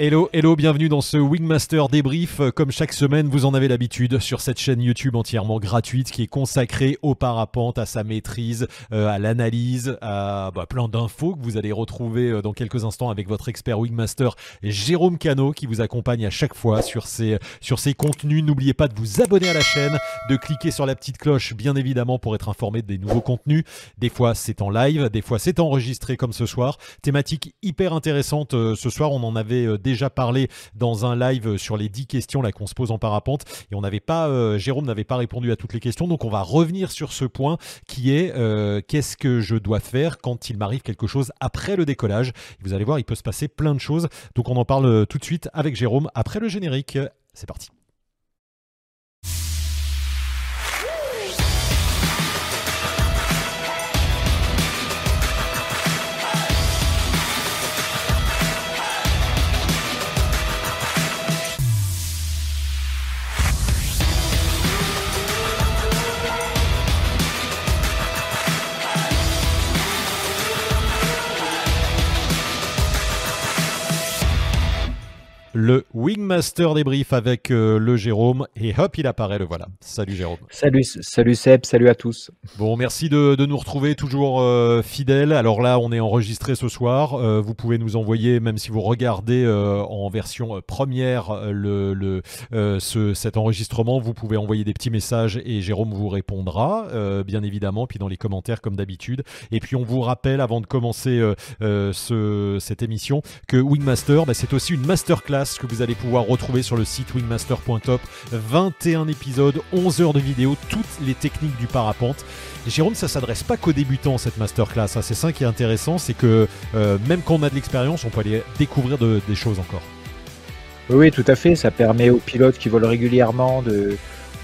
Hello, hello, bienvenue dans ce Wingmaster débrief. Comme chaque semaine, vous en avez l'habitude sur cette chaîne YouTube entièrement gratuite qui est consacrée au parapente, à sa maîtrise, euh, à l'analyse, à bah, plein d'infos que vous allez retrouver euh, dans quelques instants avec votre expert Wingmaster Jérôme Cano qui vous accompagne à chaque fois sur ces, sur ces contenus. N'oubliez pas de vous abonner à la chaîne, de cliquer sur la petite cloche bien évidemment pour être informé des nouveaux contenus. Des fois c'est en live, des fois c'est enregistré comme ce soir. Thématique hyper intéressante euh, ce soir, on en avait déjà parlé dans un live sur les 10 questions qu'on se pose en parapente et on n'avait pas euh, Jérôme n'avait pas répondu à toutes les questions donc on va revenir sur ce point qui est euh, qu'est-ce que je dois faire quand il m'arrive quelque chose après le décollage. Vous allez voir, il peut se passer plein de choses. Donc on en parle euh, tout de suite avec Jérôme après le générique. C'est parti. Le Wingmaster débrief avec euh, le Jérôme. Et hop, il apparaît, le voilà. Salut Jérôme. Salut, salut Seb, salut à tous. Bon, merci de, nous retrouver toujours euh, fidèles. Alors là, on est enregistré ce soir. Euh, vous pouvez nous envoyer, même si vous regardez en version première le, le ce, cet enregistrement, vous pouvez envoyer des petits messages et Jérôme vous répondra, bien évidemment, puis dans les commentaires comme d'habitude. Et puis on vous rappelle, avant de commencer ce, cette émission, que Wingmaster, bah, c'est aussi une masterclass que vous allez pouvoir retrouver sur le site wingmaster.top. 21 épisodes, 11 heures de vidéo, toutes les techniques du parapente. Jérôme, ça s'adresse pas qu'aux débutants cette masterclass. Hein. C'est ça qui est intéressant, c'est que euh, même quand on a de l'expérience, on peut aller découvrir des choses encore. Oui, tout à fait. Ça permet aux pilotes qui volent régulièrement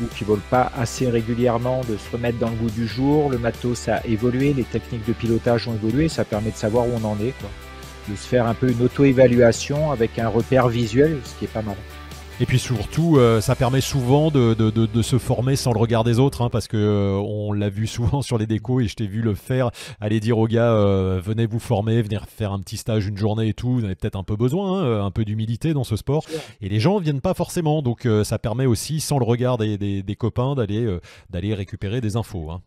ou qui volent pas assez régulièrement de se remettre dans le goût du jour. Le matos a évolué, les techniques de pilotage ont évolué. Ça permet de savoir où on en est. de se faire un peu une auto-évaluation avec un repère visuel, ce qui est pas mal. Et puis surtout, euh, ça permet souvent de, de, de, se former sans le regard des autres, hein, parce que euh, on l'a vu souvent sur les décos et je t'ai vu le faire. Aller dire aux gars, euh, venez vous former, venir faire un petit stage une journée et tout. Vous avez peut-être un peu besoin, hein, un peu d'humilité dans ce sport. Et les gens viennent pas forcément, donc ça permet aussi, sans le regard des, des, des copains, d'aller d'aller récupérer des infos. Hein.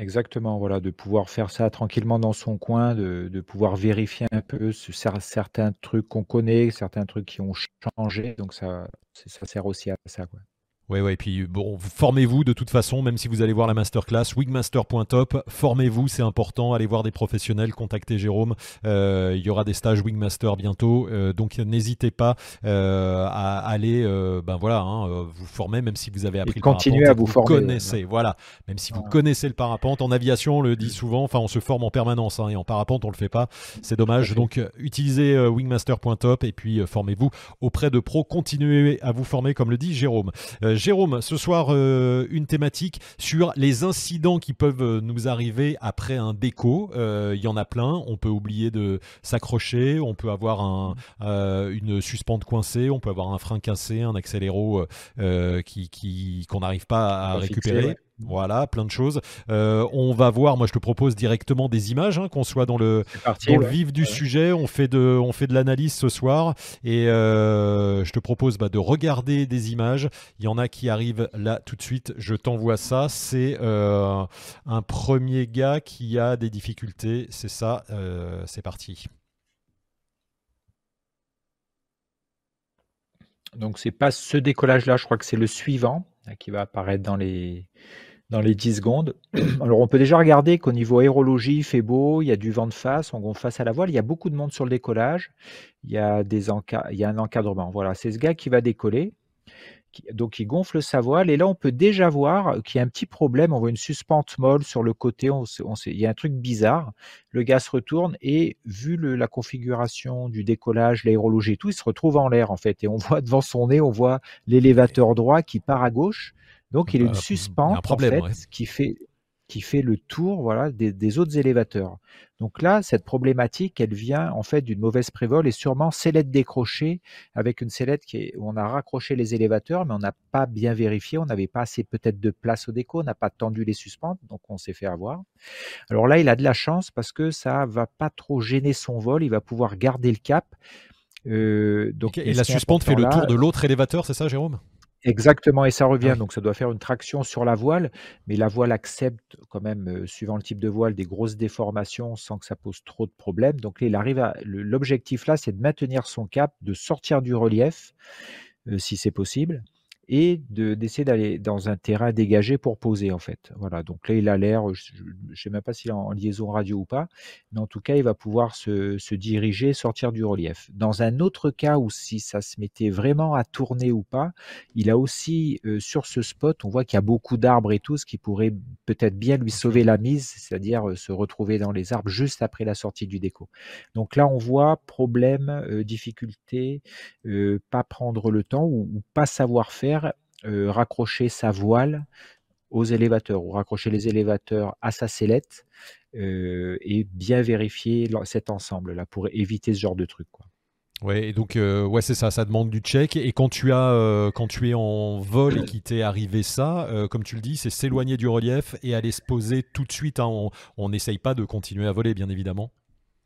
Exactement, voilà, de pouvoir faire ça tranquillement dans son coin, de, pouvoir vérifier un peu certains trucs qu'on connaît, certains trucs qui ont changé. Donc ça, ça sert aussi à ça. Oui, ouais, et puis bon, formez-vous de toute façon, même si vous allez voir la masterclass, wingmaster.top, formez-vous, c'est important, allez voir des professionnels, contactez Jérôme, euh, il y aura des stages Wingmaster bientôt, euh, donc n'hésitez pas euh, à aller, ben voilà, hein, vous former, même si vous avez appris et le continuez à vous, former. Connaissez, voilà, même si vous connaissez le parapente, en aviation, on le dit souvent, enfin on se forme en permanence, hein, et en parapente on le fait pas, c'est dommage, donc utilisez wingmaster.top et puis formez-vous auprès de pros, continuez à vous former comme le dit Jérôme. Jérôme, ce soir, euh, une thématique sur les incidents qui peuvent euh, nous arriver après un déco. Euh, il y en a plein. On peut oublier de s'accrocher, on peut avoir un, une suspente coincée, on peut avoir un frein cassé, un accéléro qui qu'on n'arrive pas à récupérer. Voilà, plein de choses. Euh, on va voir, moi je te propose directement des images, hein, qu'on soit dans le, le vif du sujet. On fait de, on fait de l'analyse ce soir et euh, je te propose bah, de regarder des images. Il y en a qui arrivent là tout de suite. Je t'envoie ça. C'est euh, un premier gars qui a des difficultés. C'est ça. c'est parti. Donc c'est pas ce décollage là, je crois que c'est le suivant qui va apparaître dans les dans les 10 secondes. Alors on peut déjà regarder qu'au niveau aérologie, il fait beau, il y a du vent de face, on gonfle face à la voile, il y a beaucoup de monde sur le décollage, il y a, un encadrement. Voilà, c'est ce gars qui va décoller. Donc il gonfle sa voile et là on peut déjà voir qu'il y a un petit problème. On voit une suspente molle sur le côté. On, il y a un truc bizarre. Le gars se retourne et vu la configuration du décollage, l'aérologie et tout, il se retrouve en l'air en fait. Et on voit devant son nez, on voit l'élévateur droit qui part à gauche donc, il y a une bah, suspente qui, fait, qui fait le tour voilà, des, autres élévateurs. Donc là, cette problématique, elle vient en fait d'une mauvaise prévol et sûrement sellette décrochée avec une sellette qui est, où on a raccroché les élévateurs, mais on n'a pas bien vérifié, on n'avait pas assez peut-être de place au déco, on n'a pas tendu les suspentes, donc on s'est fait avoir. Alors là, il a de la chance parce que ça va pas trop gêner son vol, il va pouvoir garder le cap donc, et la suspente fait le tour de l'autre élévateur, c'est ça, Jérôme? Exactement, et ça revient. Donc, ça doit faire une traction sur la voile, mais la voile accepte quand même, suivant le type de voile, des grosses déformations sans que ça pose trop de problèmes. Donc, il arrive à. L'objectif là, c'est de maintenir son cap, de sortir du relief, si c'est possible, et d'essayer d'aller dans un terrain dégagé pour poser en fait. Voilà, donc là il a l'air, je ne sais même pas s'il est en liaison radio ou pas, mais en tout cas il va pouvoir se, se, diriger, sortir du relief. Dans un autre cas où si ça se mettait vraiment à tourner ou pas, il a aussi euh, sur ce spot, on voit qu'il y a beaucoup d'arbres et tout, ce qui pourrait peut-être bien lui sauver la mise, c'est-à-dire euh, se retrouver dans les arbres juste après la sortie du déco. Donc là on voit problème, euh, difficulté, pas prendre le temps ou, ou pas savoir faire euh, raccrocher sa voile aux élévateurs ou raccrocher les élévateurs à sa sellette euh, et bien vérifier cet ensemble-là pour éviter ce genre de truc. Quoi. Ouais, et donc euh, ouais, c'est ça, ça demande du check. Et quand tu as, quand tu es en vol et qu'il t'est arrivé ça, comme tu le dis, c'est s'éloigner du relief et aller se poser tout de suite. Hein. On n'essaye pas de continuer à voler, bien évidemment.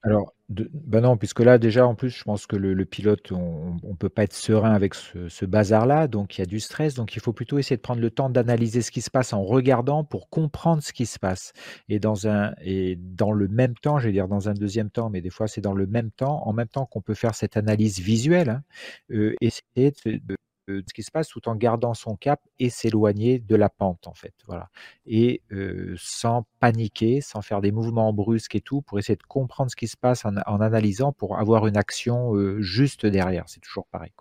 Alors, ben non, puisque là, déjà, en plus, je pense que le, pilote, on ne peut pas être serein avec ce, bazar-là, donc il y a du stress. Donc, il faut plutôt essayer de prendre le temps d'analyser ce qui se passe en regardant pour comprendre ce qui se passe. Et dans, un, et dans le même temps, je vais dire dans un deuxième temps, mais des fois, c'est dans le même temps, en même temps qu'on peut faire cette analyse visuelle, hein, euh, essayer de, de ce qui se passe tout en gardant son cap et s'éloigner de la pente en fait. Voilà. Et sans paniquer, sans faire des mouvements brusques et tout, pour essayer de comprendre ce qui se passe en, analysant pour avoir une action juste derrière. C'est toujours pareil.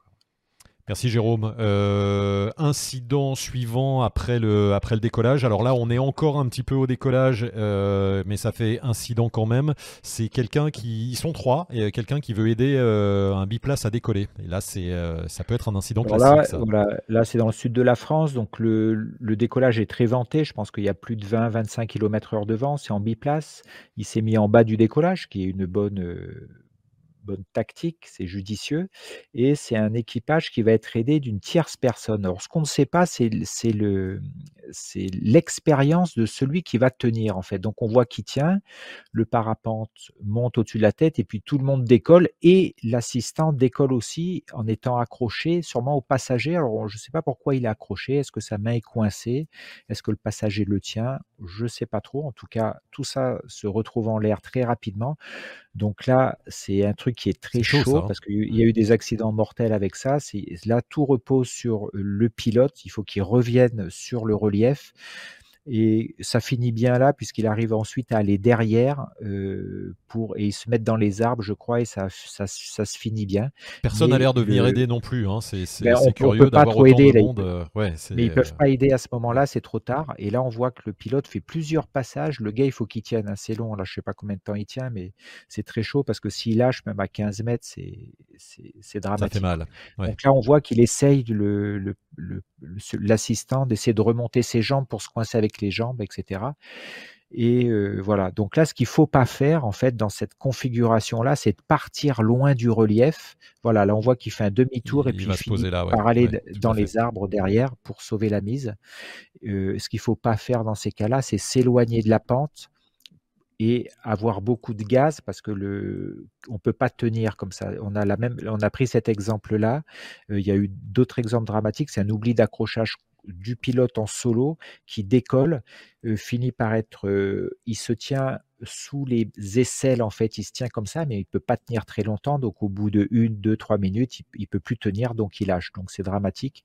Merci Jérôme. Euh, incident suivant après le, après le décollage. Alors là, on est encore un petit peu au décollage, euh, mais ça fait incident quand même. C'est quelqu'un qui, ils sont trois, et quelqu'un qui veut aider euh, un biplace à décoller. Et là, c'est, ça peut être un incident classique. Là, Voilà, là c'est dans le sud de la France, donc le, le décollage est très vanté. Je pense qu'il y a plus de 20-25 km/h de vent. C'est en biplace. Il s'est mis en bas du décollage, qui est une bonne bonne tactique, c'est judicieux, et c'est un équipage qui va être aidé d'une tierce personne. Alors, ce qu'on ne sait pas, c'est le, c'est l'expérience de celui qui va tenir en fait. Donc on voit qui tient, le parapente monte au-dessus de la tête et puis tout le monde décolle et l'assistant décolle aussi en étant accroché sûrement au passager. Alors je ne sais pas pourquoi il est accroché, est-ce que sa main est coincée, est-ce que le passager le tient, je ne sais pas trop. En tout cas, tout ça se retrouve en l'air très rapidement. Donc là, c'est un truc qui est très chaud, hein. parce qu'il y a eu des accidents mortels avec ça. Là, tout repose sur le pilote. Il faut qu'il revienne sur le relais et ça finit bien là, puisqu'il arrive ensuite à aller derrière euh, pour, et ils se mettent dans les arbres, je crois, et ça, ça, ça se finit bien. Personne n'a l'air de venir aider non plus. Hein. C'est ben, curieux d'avoir autant aider, de monde. Euh, ouais, mais ils ne peuvent pas aider à ce moment-là, c'est trop tard. Et là, on voit que le pilote fait plusieurs passages. Le gars, il faut qu'il tienne assez long. Là, je ne sais pas combien de temps il tient, mais c'est très chaud parce que s'il lâche, même à 15 mètres, c'est dramatique. Ça fait mal. Donc là, on voit qu'il essaye le, le, l'assistant d'essayer de remonter ses jambes pour se coincer avec les jambes, etc. Et euh, voilà. Donc là, ce qu'il faut pas faire, en fait, dans cette configuration-là, c'est de partir loin du relief. Voilà. Là, on voit qu'il fait un demi-tour et puis il finit par aller dans les arbres derrière pour sauver la mise. Euh, ce qu'il faut pas faire dans ces cas-là, c'est s'éloigner de la pente et avoir beaucoup de gaz parce que le on peut pas tenir comme ça. On a la même on a pris cet exemple là. Euh, il y a eu d'autres exemples dramatiques. C'est un oubli d'accrochage du pilote en solo qui décolle, euh, finit par être, euh, il se tient sous les aisselles en fait, il se tient comme ça, mais il peut pas tenir très longtemps. Donc au bout de une, deux, trois minutes, il, il peut plus tenir, donc il lâche. Donc c'est dramatique.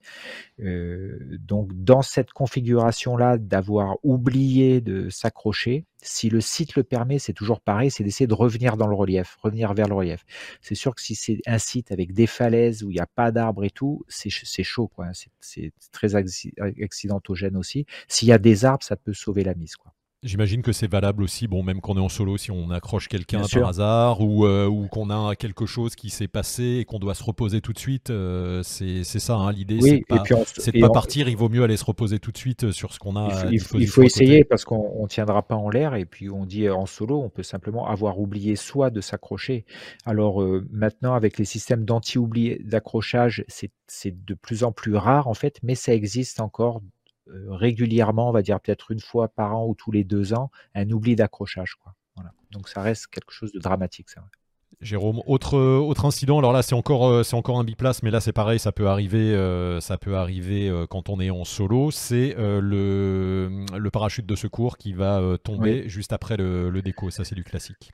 Euh, donc dans cette configuration là, d'avoir oublié de s'accrocher, si le site le permet, c'est toujours pareil, c'est d'essayer de revenir dans le relief, revenir vers le relief. C'est sûr que si c'est un site avec des falaises où il n'y a pas d'arbres et tout, c'est chaud, quoi. C'est très accidentogène aussi. S'il y a des arbres, ça peut sauver la mise, quoi. J'imagine que c'est valable aussi, bon, même quand on est en solo, si on accroche quelqu'un par hasard ou, euh, ou qu'on a quelque chose qui s'est passé et qu'on doit se reposer tout de suite, euh, c'est ça hein, l'idée. c'est de pas, pas partir, il vaut mieux aller se reposer tout de suite euh, sur ce qu'on a. Il faut, il faut essayer parce qu'on ne tiendra pas en l'air et puis on dit en solo, on peut simplement avoir oublié soit de s'accrocher. Alors maintenant, avec les systèmes d'anti-oubli d'accrochage, c'est de plus en plus rare en fait, mais ça existe encore régulièrement, on va dire peut-être une fois par an ou tous les deux ans, un oubli d'accrochage. Quoi. Voilà. Donc ça reste quelque chose de dramatique. Ça. Jérôme, autre, autre incident, alors là c'est encore, c'est encore un biplace, mais là c'est pareil, ça peut arriver, ça peut arriver quand on est en solo, c'est le, le parachute de secours qui va tomber juste après le, le déco, ça c'est du classique.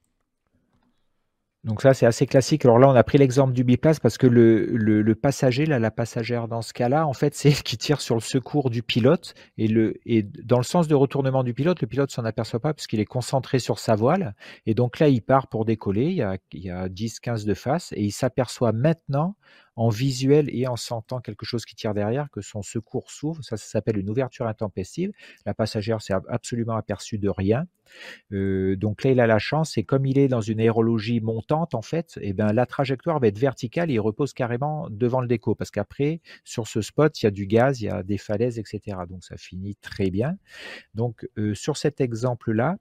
Donc ça, c'est assez classique. Alors là, on a pris l'exemple du biplace parce que le, le, passager, là, la passagère dans ce cas-là, en fait, c'est elle qui tire sur le secours du pilote. Et, le, et dans le sens de retournement du pilote, le pilote s'en aperçoit pas puisqu'il est concentré sur sa voile. Et donc là, il part pour décoller. Il y a, il y a 10, 15 de face. Et il s'aperçoit maintenant en visuel et en sentant quelque chose qui tire derrière, que son secours s'ouvre. Ça, ça s'appelle une ouverture intempestive. La passagère s'est absolument aperçue de rien. Euh, donc là, il a la chance, et comme il est dans une aérologie montante, en fait, eh ben, la trajectoire va être verticale et il repose carrément devant le déco, parce qu'après, sur ce spot, il y a du gaz, il y a des falaises, etc. Donc ça finit très bien. Donc euh, sur cet exemple-là,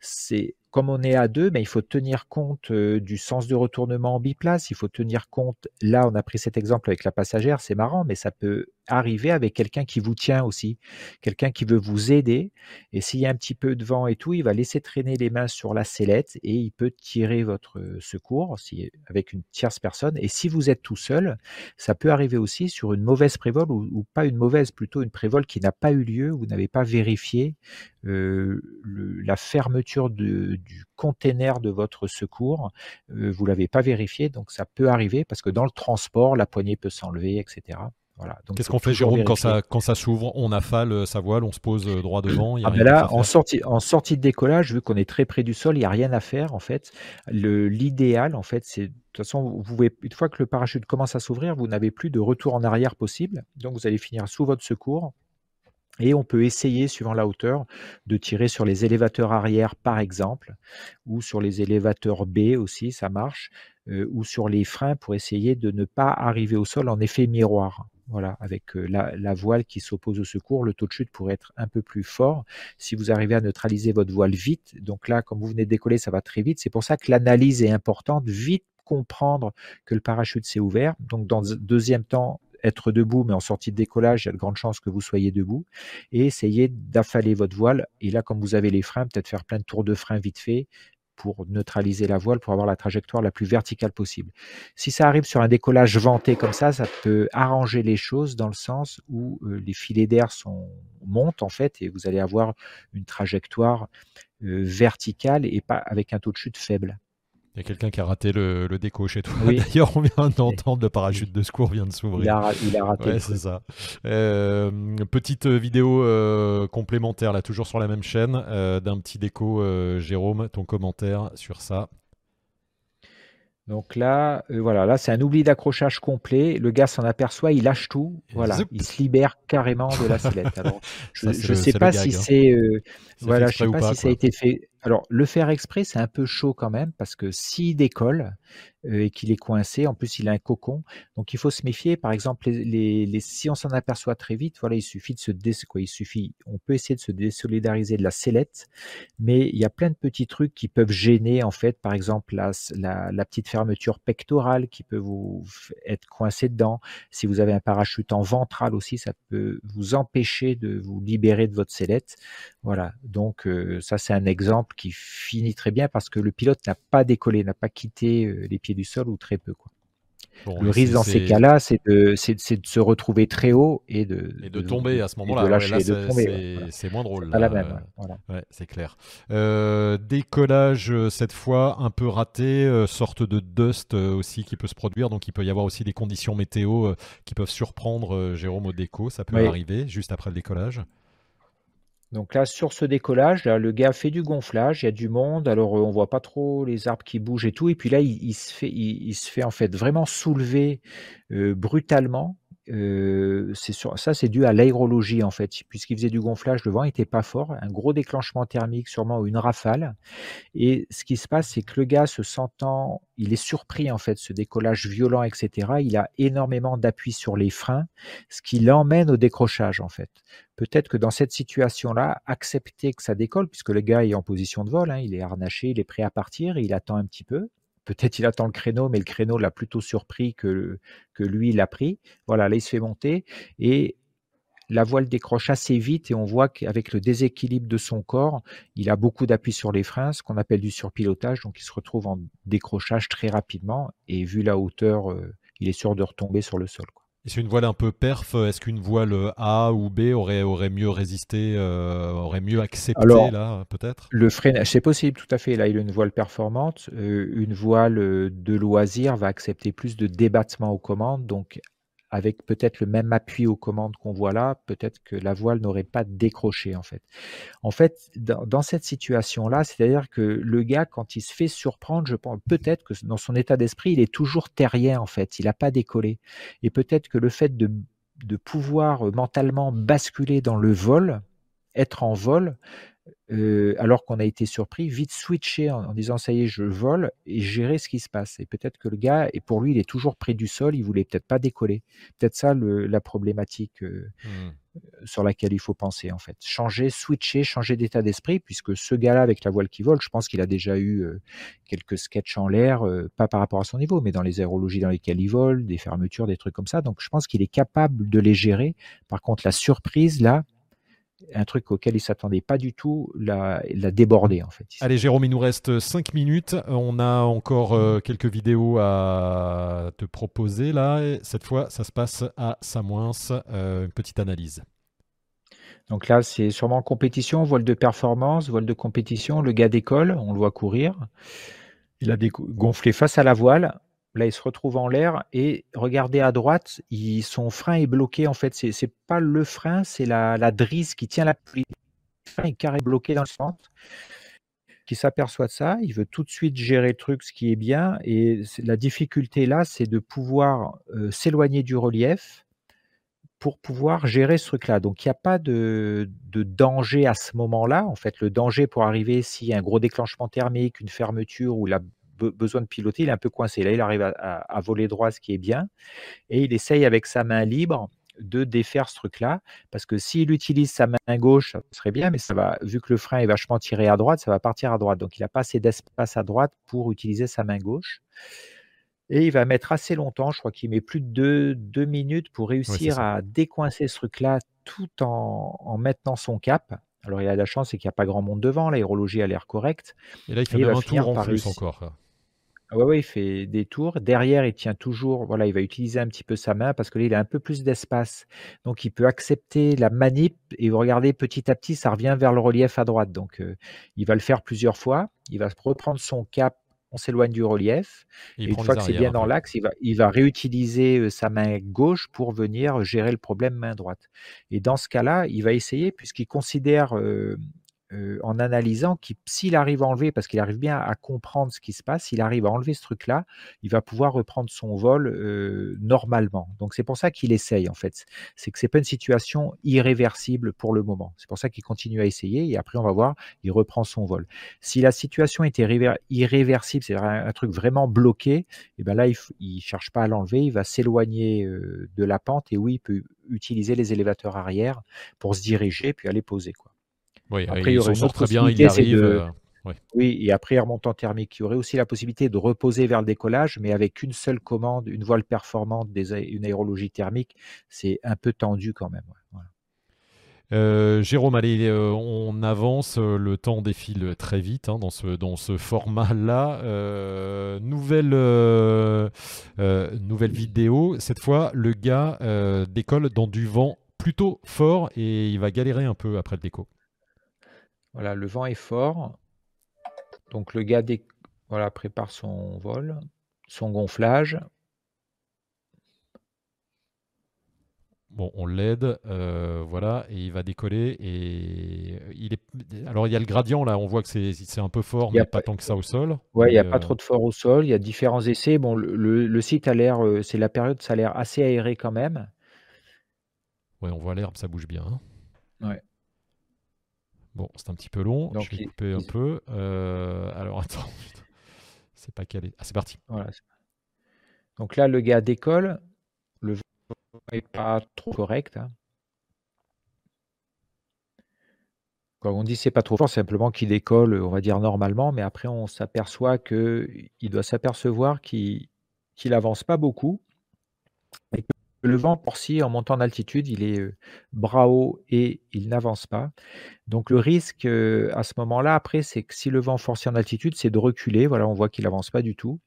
c'est comme on est à deux, mais il faut tenir compte du sens de retournement en biplace. Il faut tenir compte. Là, on a pris cet exemple avec la passagère, c'est marrant, mais ça peut arriver avec quelqu'un qui vous tient aussi, quelqu'un qui veut vous aider. Et s'il y a un petit peu de vent et tout, il va laisser traîner les mains sur la sellette et il peut tirer votre secours si, avec une tierce personne. Et si vous êtes tout seul, ça peut arriver aussi sur une mauvaise prévole ou, pas une mauvaise, plutôt une prévole qui n'a pas eu lieu, vous n'avez pas vérifié la fermeture du container de votre secours, euh, vous l'avez pas vérifié, donc ça peut arriver parce que dans le transport, la poignée peut s'enlever, etc. Voilà. Qu'est-ce qu'on fait, Jérôme, quand ça, quand ça s'ouvre On affale euh, sa voile, on se pose euh, droit devant ah ben Là, en sortie, en sortie de décollage, vu qu'on est très près du sol, il n'y a rien à faire, en fait. L'idéal, en fait, c'est de toute façon, vous pouvez, une fois que le parachute commence à s'ouvrir, vous n'avez plus de retour en arrière possible. Donc, vous allez finir sous votre secours. Et on peut essayer, suivant la hauteur, de tirer sur les élévateurs arrière, par exemple, ou sur les élévateurs B aussi, ça marche, euh, ou sur les freins pour essayer de ne pas arriver au sol en effet miroir. Voilà, avec euh, la, voile qui s'oppose au secours, le taux de chute pourrait être un peu plus fort. Si vous arrivez à neutraliser votre voile vite, donc là, comme vous venez de décoller, ça va très vite. C'est pour ça que l'analyse est importante. Vite comprendre que le parachute s'est ouvert. Donc, dans le deuxième temps, être debout, mais en sortie de décollage, il y a de grandes chances que vous soyez debout, et essayez d'affaler votre voile. Et là, comme vous avez les freins, peut-être faire plein de tours de frein vite fait pour neutraliser la voile, pour avoir la trajectoire la plus verticale possible. Si ça arrive sur un décollage venté comme ça, ça peut arranger les choses dans le sens où euh, les filets d'air sont montent en fait et vous allez avoir une trajectoire euh, verticale et pas avec un taux de chute faible. Il y a quelqu'un qui a raté le, déco chez toi. D'ailleurs, on vient d'entendre le parachute de secours vient de s'ouvrir. Il a, raté. c'est ça. Euh, petite vidéo euh, complémentaire, là, toujours sur la même chaîne, euh, d'un petit déco. Jérôme, ton commentaire sur ça. Donc là, voilà, là c'est un oubli d'accrochage complet. Le gars s'en aperçoit, il lâche tout. Voilà, il se libère carrément de la sellette. Alors, je ne sais pas si c'est, voilà, je sais pas si ça a été fait alors, le faire exprès, c'est un peu chaud quand même, parce que s'il décolle euh, et qu'il est coincé, en plus il a un cocon, donc il faut se méfier. Par exemple, les, si on s'en aperçoit très vite, voilà, il suffit de se quoi, il suffit, on peut essayer de se désolidariser de la sellette, mais il y a plein de petits trucs qui peuvent gêner en fait. Par exemple, la, la, petite fermeture pectorale qui peut vous être coincée dedans. Si vous avez un parachute en ventral aussi, ça peut vous empêcher de vous libérer de votre sellette. Voilà, donc euh, ça c'est un exemple qui finit très bien parce que le pilote n'a pas décollé, n'a pas quitté euh, les pieds du sol ou très peu. Quoi. le risque dans ces cas-là, c'est de, de, se retrouver très haut et de, de, tomber à ce moment-là. c'est moins drôle. la même. c'est clair. Euh, décollage cette fois un peu raté, sorte de dust aussi qui peut se produire. Donc il peut y avoir aussi des conditions météo qui peuvent surprendre Jérôme au déco. Ça peut arriver juste après le décollage. Donc là, sur ce décollage, le gars fait du gonflage, il y a du monde, alors euh, on voit pas trop les arbres qui bougent et tout, et puis là, il, se, fait, en fait vraiment soulever euh, brutalement c'est ça, c'est dû à l'aérologie en fait, puisqu'il faisait du gonflage, le vent n'était pas fort, un gros déclenchement thermique, sûrement une rafale. Et ce qui se passe, c'est que le gars se sentant, il est surpris en fait, ce décollage violent, etc. Il a énormément d'appui sur les freins, ce qui l'emmène au décrochage en fait. Peut-être que dans cette situation-là, accepter que ça décolle, puisque le gars est en position de vol, hein, il est harnaché, il est prêt à partir, il attend un petit peu peut-être il attend le créneau, mais le créneau l'a plutôt surpris que, que lui l'a pris. Voilà, là il se fait monter et la voile décroche assez vite et on voit qu'avec le déséquilibre de son corps, il a beaucoup d'appui sur les freins, ce qu'on appelle du surpilotage, donc il se retrouve en décrochage très rapidement et vu la hauteur, euh, il est sûr de retomber sur le sol. Et c'est une voile un peu perf, est-ce qu'une voile A ou B aurait, aurait mieux résisté, euh, aurait mieux accepté là, peut-être? Le freinage, c'est possible, tout à fait. Là, il a une voile performante. Euh, une voile de loisir va accepter plus de débattement aux commandes, donc avec peut-être le même appui aux commandes qu'on voit là, peut-être que la voile n'aurait pas décroché en fait. En fait, dans, cette situation-là, c'est-à-dire que le gars, quand il se fait surprendre, je pense peut-être que dans son état d'esprit, il est toujours terrien en fait, il n'a pas décollé. Et peut-être que le fait de, de pouvoir mentalement basculer dans le vol, être en vol, euh, alors qu'on a été surpris, vite switcher en, disant ça y est, je vole et gérer ce qui se passe. Et peut-être que le gars, et pour lui, il est toujours près du sol, il voulait peut-être pas décoller. Peut-être ça la problématique euh, mmh. sur laquelle il faut penser en fait. Changer, switcher, changer d'état d'esprit, puisque ce gars-là avec la voile qui vole, je pense qu'il a déjà eu euh, quelques sketchs en l'air, pas par rapport à son niveau, mais dans les aérologies dans lesquelles il vole, des fermetures, des trucs comme ça. Donc je pense qu'il est capable de les gérer. Par contre, la surprise là, un truc auquel il s'attendait pas du tout, l'a, débordé en fait. Allez Jérôme, il nous reste 5 minutes. On a encore euh, quelques vidéos à te proposer là. cette fois, ça se passe à Samoins. Euh, une petite analyse. Donc là, c'est sûrement compétition, vol de performance, vol de compétition. Le gars d'école, on le voit courir. Il a gonflé face à la voile. Là, il se retrouve en l'air et regardez à droite, son frein est bloqué. En fait, c'est n'est pas le frein, c'est la, la drisse qui tient la pluie. Le frein est carré bloqué dans le centre. Qui s'aperçoit de ça, il veut tout de suite gérer le truc, ce qui est bien. Et la difficulté là, c'est de pouvoir euh, s'éloigner du relief pour pouvoir gérer ce truc-là. Donc, il n'y a pas de, de, danger à ce moment-là. En fait, le danger pour arriver s'il y a un gros déclenchement thermique, une fermeture ou la besoin de piloter, il est un peu coincé. Là, il arrive à, voler droit, ce qui est bien. Et il essaye avec sa main libre de défaire ce truc-là, parce que s'il utilise sa main gauche, ça serait bien, mais ça va, vu que le frein est vachement tiré à droite, ça va partir à droite. Donc il n'a pas assez d'espace à droite pour utiliser sa main gauche. Et il va mettre assez longtemps, je crois qu'il met plus de deux, minutes pour réussir à décoincer ce truc-là tout en, en maintenant son cap. Alors il a de la chance, c'est qu'il n'y a pas grand monde devant, l'aérologie a l'air correcte. Et là, il fait un tour en plus encore. Ah ouais, il fait des tours. Derrière, il tient toujours, voilà, il va utiliser un petit peu sa main parce que là, il a un peu plus d'espace. Donc, il peut accepter la manip et vous regardez petit à petit, ça revient vers le relief à droite. Donc, euh, il va le faire plusieurs fois. Il va reprendre son cap. On s'éloigne du relief. Et une fois que c'est bien dans l'axe, il va, il va réutiliser euh, sa main gauche pour venir gérer le problème main droite. Et dans ce cas-là, il va essayer, puisqu'il considère euh, en analysant qu'il s'il arrive à enlever, parce qu'il arrive bien à comprendre ce qui se passe, s'il arrive à enlever ce truc-là, il va pouvoir reprendre son vol normalement. Donc c'est pour ça qu'il essaye en fait. C'est que c'est pas une situation irréversible pour le moment. C'est pour ça qu'il continue à essayer et après on va voir, il reprend son vol. Si la situation était irréversible, c'est un, truc vraiment bloqué, et eh ben là il, il cherche pas à l'enlever, il va s'éloigner de la pente et oui, il peut utiliser les élévateurs arrière pour se diriger puis aller poser quoi. Oui, après, il, très bien, il arrive. Euh, oui, et après remontant thermique, il y aurait aussi la possibilité de reposer vers le décollage, mais avec une seule commande, une voile performante, des, une aérologie thermique, c'est un peu tendu quand même. Euh, Jérôme, allez, euh, on avance, le temps défile très vite hein, dans ce, dans ce format-là. nouvelle, nouvelle vidéo, cette fois, le gars décolle dans du vent plutôt fort et il va galérer un peu après le déco. Voilà, le vent est fort. Donc le gars voilà, prépare son vol, son gonflage. Bon, on l'aide, euh, voilà, et il va décoller. Et il est. Alors il y a le gradient là, on voit que c'est un peu fort, mais pas, tant que ça au sol. Ouais, il n'y a pas euh, trop de fort au sol. Il y a différents essais. Bon, le, site a l'air, euh, c'est la période, ça a l'air assez aéré quand même. Ouais, on voit l'herbe, ça bouge bien. Hein. Ouais. Bon, c'est un petit peu long. je vais couper un peu. Euh, alors attends, c'est pas calé. Ah, c'est parti. Voilà. Donc là, le gars décolle. Le vent n'est pas trop correct. Hein. Quand on dit c'est pas trop fort, simplement qu'il décolle, on va dire normalement, mais après on s'aperçoit qu'il doit s'apercevoir qu'il n'avance pas beaucoup le vent porcie en montant en altitude, il est bras haut et il n'avance pas. Donc le risque à ce moment-là, après, c'est que si le vent forcit en altitude, c'est de reculer. Voilà, on voit qu'il n'avance pas du tout.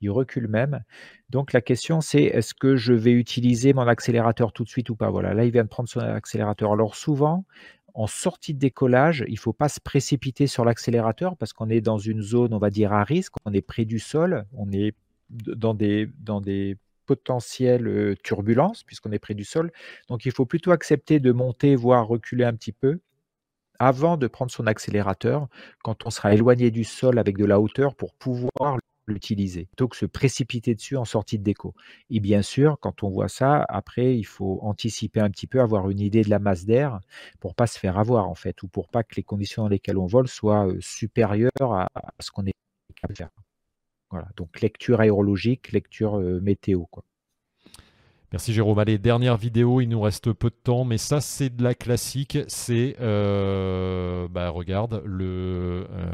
Il recule même. Donc la question, c'est est-ce que je vais utiliser mon accélérateur tout de suite ou pas? Voilà, là, il vient de prendre son accélérateur. Alors souvent, en sortie de décollage, il ne faut pas se précipiter sur l'accélérateur parce qu'on est dans une zone, on va dire, à risque, on est près du sol, on est dans des potentielles turbulences puisqu'on est près du sol. Donc il faut plutôt accepter de monter, voire reculer un petit peu avant de prendre son accélérateur quand on sera éloigné du sol avec de la hauteur pour pouvoir l'utiliser, plutôt que se précipiter dessus en sortie de déco. Et bien sûr, quand on voit ça, après, il faut anticiper un petit peu, avoir une idée de la masse d'air pour pas se faire avoir, en fait, ou pour pas que les conditions dans lesquelles on vole soient supérieures à, ce qu'on est capable de faire. Voilà, donc lecture aérologique, lecture météo, quoi. Merci Jérôme. Allez, dernière vidéo, il nous reste peu de temps, mais ça c'est de la classique. C'est, euh, bah, regarde, le, euh,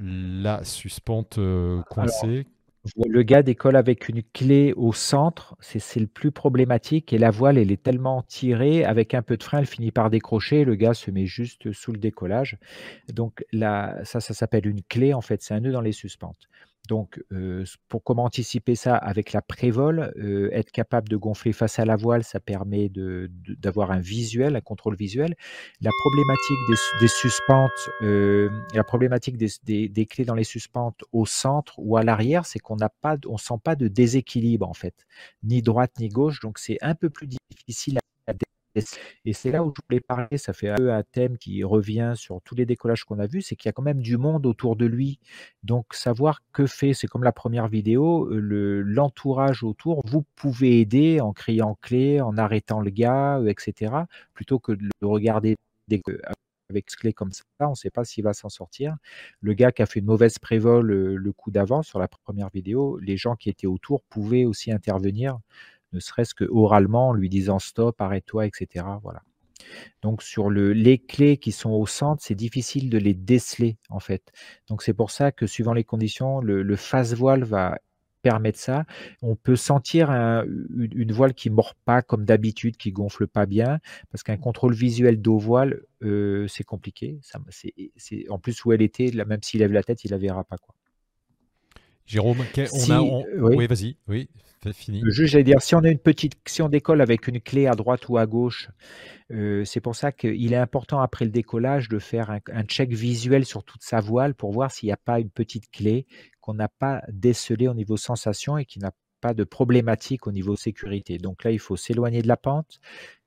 la suspente euh, coincée. le gars décolle avec une clé au centre, c'est le plus problématique, et la voile, elle est tellement tirée, avec un peu de frein, elle finit par décrocher, le gars se met juste sous le décollage. Donc là, ça, ça s'appelle une clé, en fait, c'est un nœud dans les suspentes. Donc, pour comment anticiper ça avec la prévol, être capable de gonfler face à la voile, ça permet d'avoir un visuel, un contrôle visuel. La problématique des, suspentes, la problématique des, clés dans les suspentes au centre ou à l'arrière, c'est qu'on n'a pas, on sent pas de déséquilibre en fait, ni droite ni gauche. Donc, c'est un peu plus difficile à et c'est là où je voulais parler, ça fait un peu un thème qui revient sur tous les décollages qu'on a vus, c'est qu'il y a quand même du monde autour de lui. Donc savoir que fait, c'est comme la première vidéo, l'entourage autour, vous pouvez aider en criant clé, en arrêtant le gars, etc. Plutôt que de le regarder avec clé comme ça, on ne sait pas s'il va s'en sortir. Le gars qui a fait une mauvaise prévol le coup d'avant sur la première vidéo, les gens qui étaient autour pouvaient aussi intervenir ne serait-ce que oralement, en lui disant stop, arrête-toi, etc. Voilà. Donc sur le, les clés qui sont au centre, c'est difficile de les déceler en fait. Donc c'est pour ça que suivant les conditions, le, face voile va permettre ça. On peut sentir une, voile qui mord pas comme d'habitude, qui gonfle pas bien, parce qu'un contrôle visuel d'eau voile, euh, c'est compliqué. Ça, c'est, en plus où elle était, même s'il lève la tête, il la verra pas quoi. Jérôme, on a, euh, oui, vas-y, oui, fini. Le juge, j'allais dire, si on a une petite, si on décolle avec une clé à droite ou à gauche, euh, c'est pour ça qu'il est important après le décollage de faire un, check visuel sur toute sa voile pour voir s'il n'y a pas une petite clé qu'on n'a pas décelée au niveau sensation et qui n'a pas de problématique au niveau sécurité. Donc là, il faut s'éloigner de la pente,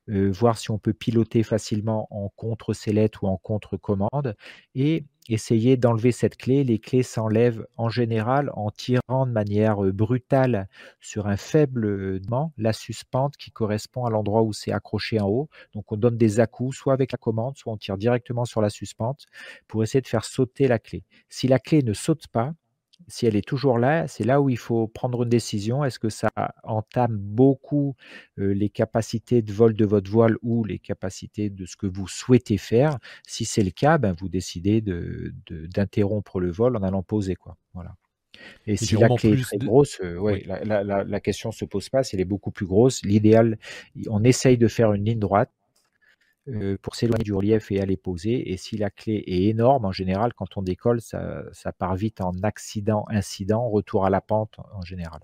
euh, voir si on peut piloter facilement en contre-sellette ou en contre-commande et essayer d'enlever cette clé. Les clés s'enlèvent en général en tirant de manière euh, brutale sur un faible dent la suspente qui correspond à l'endroit où c'est accroché en haut. Donc on donne des à-coups, soit avec la commande, soit on tire directement sur la suspente pour essayer de faire sauter la clé. Si la clé ne saute pas, si elle est toujours là, c'est là où il faut prendre une décision. Est-ce que ça entame beaucoup les capacités de vol de votre voile ou les capacités de ce que vous souhaitez faire? Si c'est le cas, ben, vous décidez d'interrompre le vol en allant poser. Quoi. Voilà. Et, si la clé est très grosse, ouais, La, la, question ne se pose pas. Si elle est beaucoup plus grosse, l'idéal, on essaye de faire une ligne droite euh, pour s'éloigner du relief et aller poser. Et si la clé est énorme, en général, quand on décolle, ça, part vite en accident, incident, retour à la pente en général.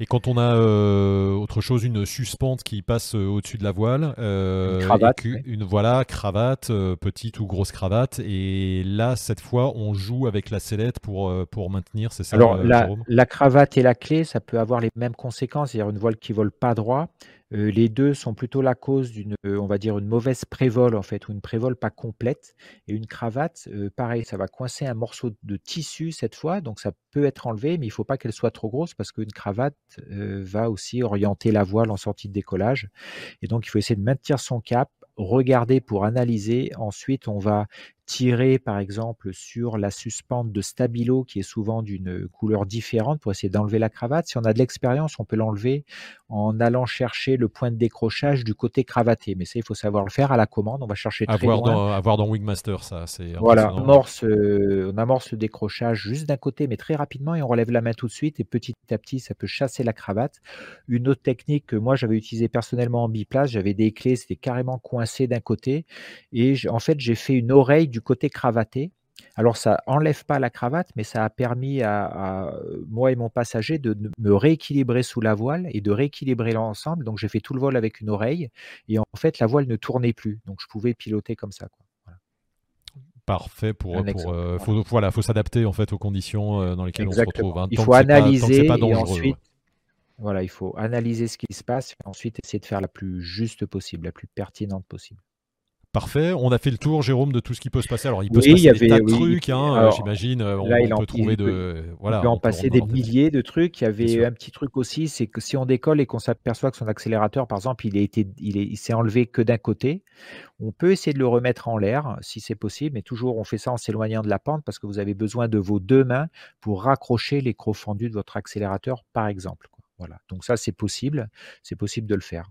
Et quand on a euh, autre chose, une suspente qui passe euh, au-dessus de la voile, une cravate, une voilà cravate, petite ou grosse cravate, et là cette fois on joue avec la sellette pour pour maintenir, c'est ça. Alors la, la, cravate et la clé, ça peut avoir les mêmes conséquences, c'est-à-dire une voile qui vole pas droit les deux sont plutôt la cause d'une, on va dire, une mauvaise prévole en fait, ou une prévole pas complète. Et une cravate, pareil, ça va coincer un morceau de tissu cette fois, donc ça peut être enlevé, mais il ne faut pas qu'elle soit trop grosse parce qu'une cravate va aussi orienter la voile en sortie de décollage. Et donc il faut essayer de maintenir son cap, regarder pour analyser. Ensuite, on va tirer par exemple sur la suspente de stabilo qui est souvent d'une couleur différente pour essayer d'enlever la cravate. Si on a de l'expérience, on peut l'enlever en allant chercher le point de décrochage du côté cravaté. Mais ça, il faut savoir le faire à la commande. On va chercher très avoir loin. Dans, avoir dans Wingmaster, ça. Voilà, on amorce, euh, on amorce le décrochage juste d'un côté, mais très rapidement, et on relève la main tout de suite. Et petit à petit, ça peut chasser la cravate. Une autre technique que moi, j'avais utilisée personnellement en biplace, j'avais des clés, c'était carrément coincé d'un côté. Et en fait, j'ai fait une oreille du côté cravaté. Alors ça enlève pas la cravate, mais ça a permis à, moi et mon passager de me rééquilibrer sous la voile et de rééquilibrer l'ensemble. Donc j'ai fait tout le vol avec une oreille et en fait la voile ne tournait plus, donc je pouvais piloter comme ça. Parfait pour, pour euh, faut, voilà, faut s'adapter en fait aux conditions euh, dans lesquelles on se retrouve. Hein. Il faut analyser pas, et ensuite, voilà, il faut analyser ce qui se passe et ensuite essayer de faire la plus juste possible, la plus pertinente possible. Parfait, on a fait le tour, Jérôme, de tout ce qui peut se passer. Alors, il peut se passer des tas de trucs, hein, j'imagine. On, peut trouver de. voilà, il peut en passer des milliers de trucs. Il y avait un petit truc aussi, c'est que si on décolle et qu'on s'aperçoit que son accélérateur, par exemple, il, été, il, il s'est enlevé que d'un côté, on peut essayer de le remettre en l'air si c'est possible, mais toujours on fait ça en s'éloignant de la pente parce que vous avez besoin de vos deux mains pour raccrocher les crocs fendus de votre accélérateur, par exemple. Voilà. Donc ça, c'est possible. C'est possible de le faire.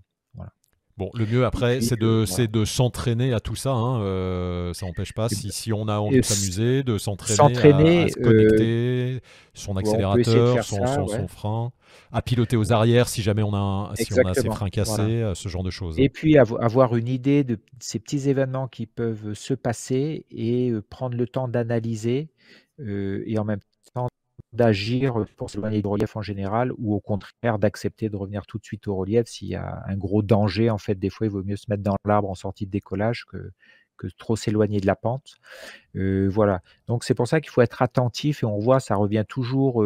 Bon, le mieux après, c'est de, de s'entraîner à tout ça. Hein. Euh, ça n'empêche pas, si, si, on a envie de s'amuser, de s'entraîner à, se connecter, euh, son accélérateur, son, frein, à piloter aux arrières si jamais on a, si on a ses freins cassés, euh, ce genre de choses. Et puis avoir une idée de ces petits événements qui peuvent se passer et prendre le temps d'analyser et en même temps d'agir pour s'éloigner du relief en général ou au contraire d'accepter de revenir tout de suite au relief s'il y a un gros danger. En fait, des fois, il vaut mieux se mettre dans l'arbre en sortie de décollage que, que trop s'éloigner de la pente. Voilà. Donc c'est pour ça qu'il faut être attentif et on voit, ça revient toujours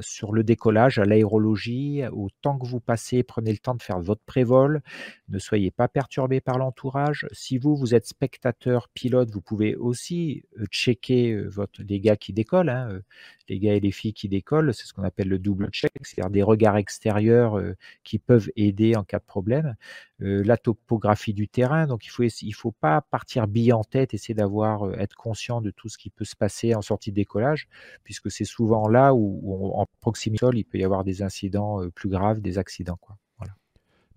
sur le décollage, à l'aérologie. Au temps que vous passez, prenez le temps de faire votre prévol. Ne soyez pas perturbé par l'entourage. Si vous, vous êtes spectateur, pilote, vous pouvez aussi checker votre, les gars qui décollent, hein, les gars et les filles qui décollent. C'est ce qu'on appelle le double check, c'est-à-dire des regards extérieurs qui peuvent aider en cas de problème. la topographie du terrain, donc il faut il faut pas partir bille en tête, essayer d'avoir être conscient de tout ce qui peut se passer en sortie de décollage, puisque c'est souvent là où, en proximité il peut y avoir des incidents plus graves, des accidents. Quoi.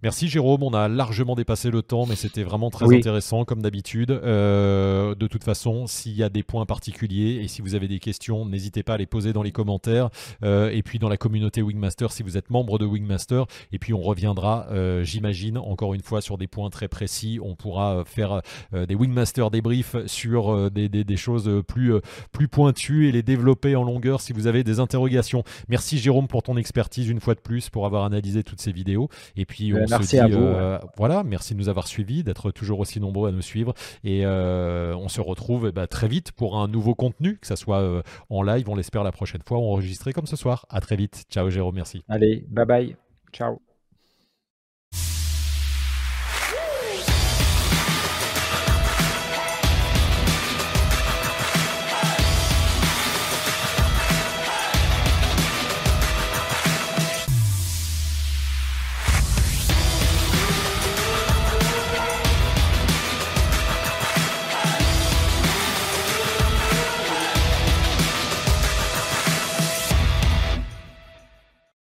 Merci Jérôme, on a largement dépassé le temps, mais c'était vraiment très intéressant comme d'habitude. Euh, de toute façon, s'il y a des points particuliers et si vous avez des questions, n'hésitez pas à les poser dans les commentaires. Euh, et puis dans la communauté Wingmaster, si vous êtes membre de Wingmaster, et puis on reviendra, euh, j'imagine, encore une fois sur des points très précis. On pourra faire des Wingmaster débriefs sur des, des, choses plus, plus pointues et les développer en longueur si vous avez des interrogations. Merci Jérôme pour ton expertise une fois de plus, pour avoir analysé toutes ces vidéos. Et puis on merci à vous. Euh, voilà, merci de nous avoir suivis, d'être toujours aussi nombreux à nous suivre. Et euh, on se retrouve eh ben, très vite pour un nouveau contenu, que ce soit euh, en live, on l'espère la prochaine fois, ou enregistré comme ce soir. À très vite. Ciao Jérôme, merci. Allez, bye bye. Ciao.